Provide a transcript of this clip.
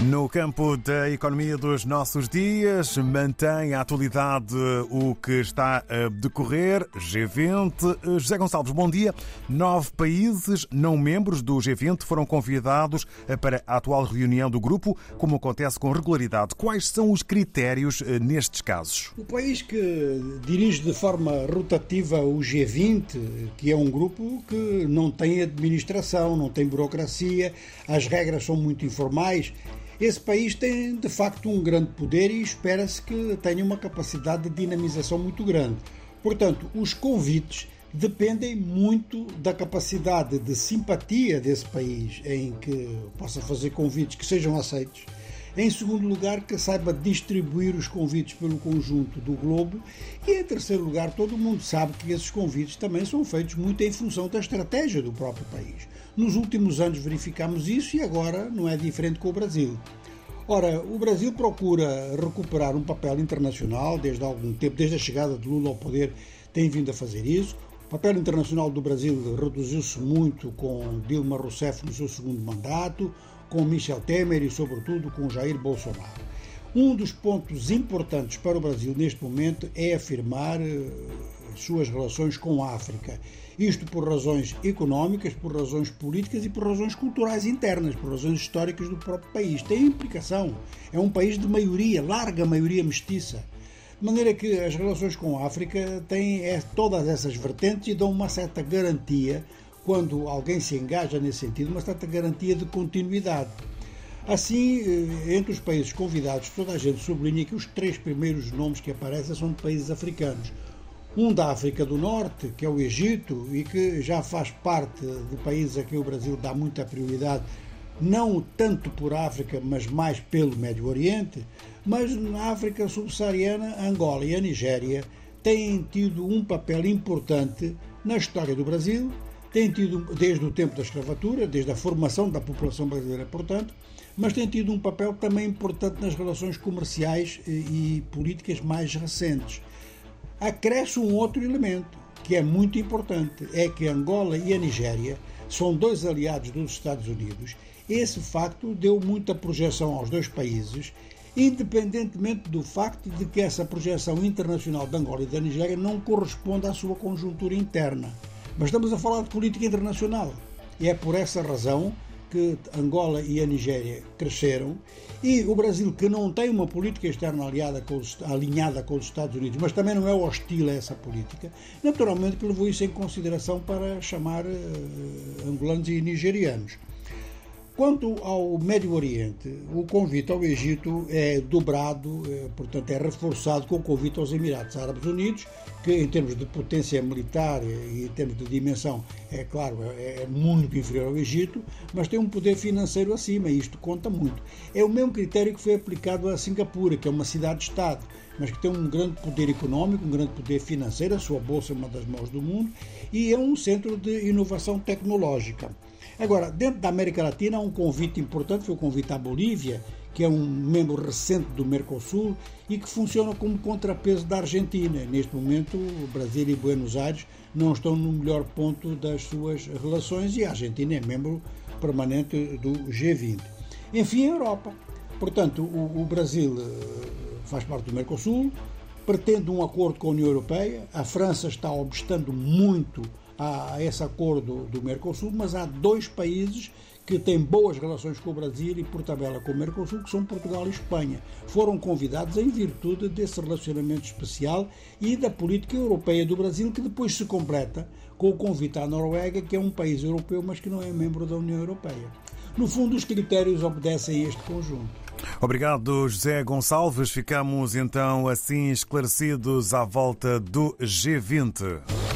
No campo da economia dos nossos dias, mantém a atualidade o que está a decorrer. G20. José Gonçalves, bom dia. Nove países não membros do G20 foram convidados para a atual reunião do grupo, como acontece com regularidade. Quais são os critérios eh, nestes casos? O país que dirige de forma rotativa o G20, que é um grupo que não tem administração, não tem burocracia, as regras são muito informais esse país tem de facto um grande poder e espera-se que tenha uma capacidade de dinamização muito grande. Portanto, os convites dependem muito da capacidade de simpatia desse país em que possa fazer convites que sejam aceitos em segundo lugar, que saiba distribuir os convites pelo conjunto do globo. E em terceiro lugar, todo mundo sabe que esses convites também são feitos muito em função da estratégia do próprio país. Nos últimos anos verificamos isso e agora não é diferente com o Brasil. Ora, o Brasil procura recuperar um papel internacional desde há algum tempo, desde a chegada de Lula ao poder, tem vindo a fazer isso. O papel internacional do Brasil reduziu-se muito com Dilma Rousseff no seu segundo mandato com Michel Temer e, sobretudo, com Jair Bolsonaro. Um dos pontos importantes para o Brasil neste momento é afirmar uh, suas relações com a África. Isto por razões económicas, por razões políticas e por razões culturais internas, por razões históricas do próprio país. Tem implicação. É um país de maioria, larga maioria mestiça. De maneira que as relações com a África têm é, todas essas vertentes e dão uma certa garantia quando alguém se engaja nesse sentido, uma certa garantia de continuidade. Assim, eh, entre os países convidados, toda a gente sublinha que os três primeiros nomes que aparecem são de países africanos. Um da África do Norte, que é o Egito, e que já faz parte do país a que o Brasil dá muita prioridade, não tanto por África, mas mais pelo Médio Oriente. Mas na África subsaariana, Angola e a Nigéria têm tido um papel importante na história do Brasil tem tido, desde o tempo da escravatura, desde a formação da população brasileira, portanto, mas tem tido um papel também importante nas relações comerciais e políticas mais recentes. Acresce um outro elemento que é muito importante, é que Angola e a Nigéria são dois aliados dos Estados Unidos. Esse facto deu muita projeção aos dois países, independentemente do facto de que essa projeção internacional de Angola e da Nigéria não corresponde à sua conjuntura interna. Mas estamos a falar de política internacional. E é por essa razão que Angola e a Nigéria cresceram e o Brasil, que não tem uma política externa aliada com os, alinhada com os Estados Unidos, mas também não é hostil a essa política, naturalmente que levou isso em consideração para chamar uh, angolanos e nigerianos. Quanto ao Médio Oriente, o convite ao Egito é dobrado, é, portanto, é reforçado com o convite aos Emirados Árabes Unidos, que em termos de potência militar e em termos de dimensão, é claro, é, é muito inferior ao Egito, mas tem um poder financeiro acima e isto conta muito. É o mesmo critério que foi aplicado a Singapura, que é uma cidade-estado, mas que tem um grande poder económico, um grande poder financeiro, a sua bolsa é uma das maiores do mundo e é um centro de inovação tecnológica. Agora, dentro da América Latina, há um convite importante, foi o convite à Bolívia, que é um membro recente do Mercosul e que funciona como contrapeso da Argentina. Neste momento, o Brasil e Buenos Aires não estão no melhor ponto das suas relações e a Argentina é membro permanente do G20. Enfim, a Europa. Portanto, o, o Brasil eh, faz parte do Mercosul, pretende um acordo com a União Europeia, a França está obstando muito a esse acordo do Mercosul, mas há dois países que têm boas relações com o Brasil e, por tabela, com o Mercosul, que são Portugal e Espanha. Foram convidados em virtude desse relacionamento especial e da política europeia do Brasil, que depois se completa com o convite à Noruega, que é um país europeu, mas que não é membro da União Europeia. No fundo, os critérios obedecem a este conjunto. Obrigado, José Gonçalves. Ficamos então assim esclarecidos à volta do G20.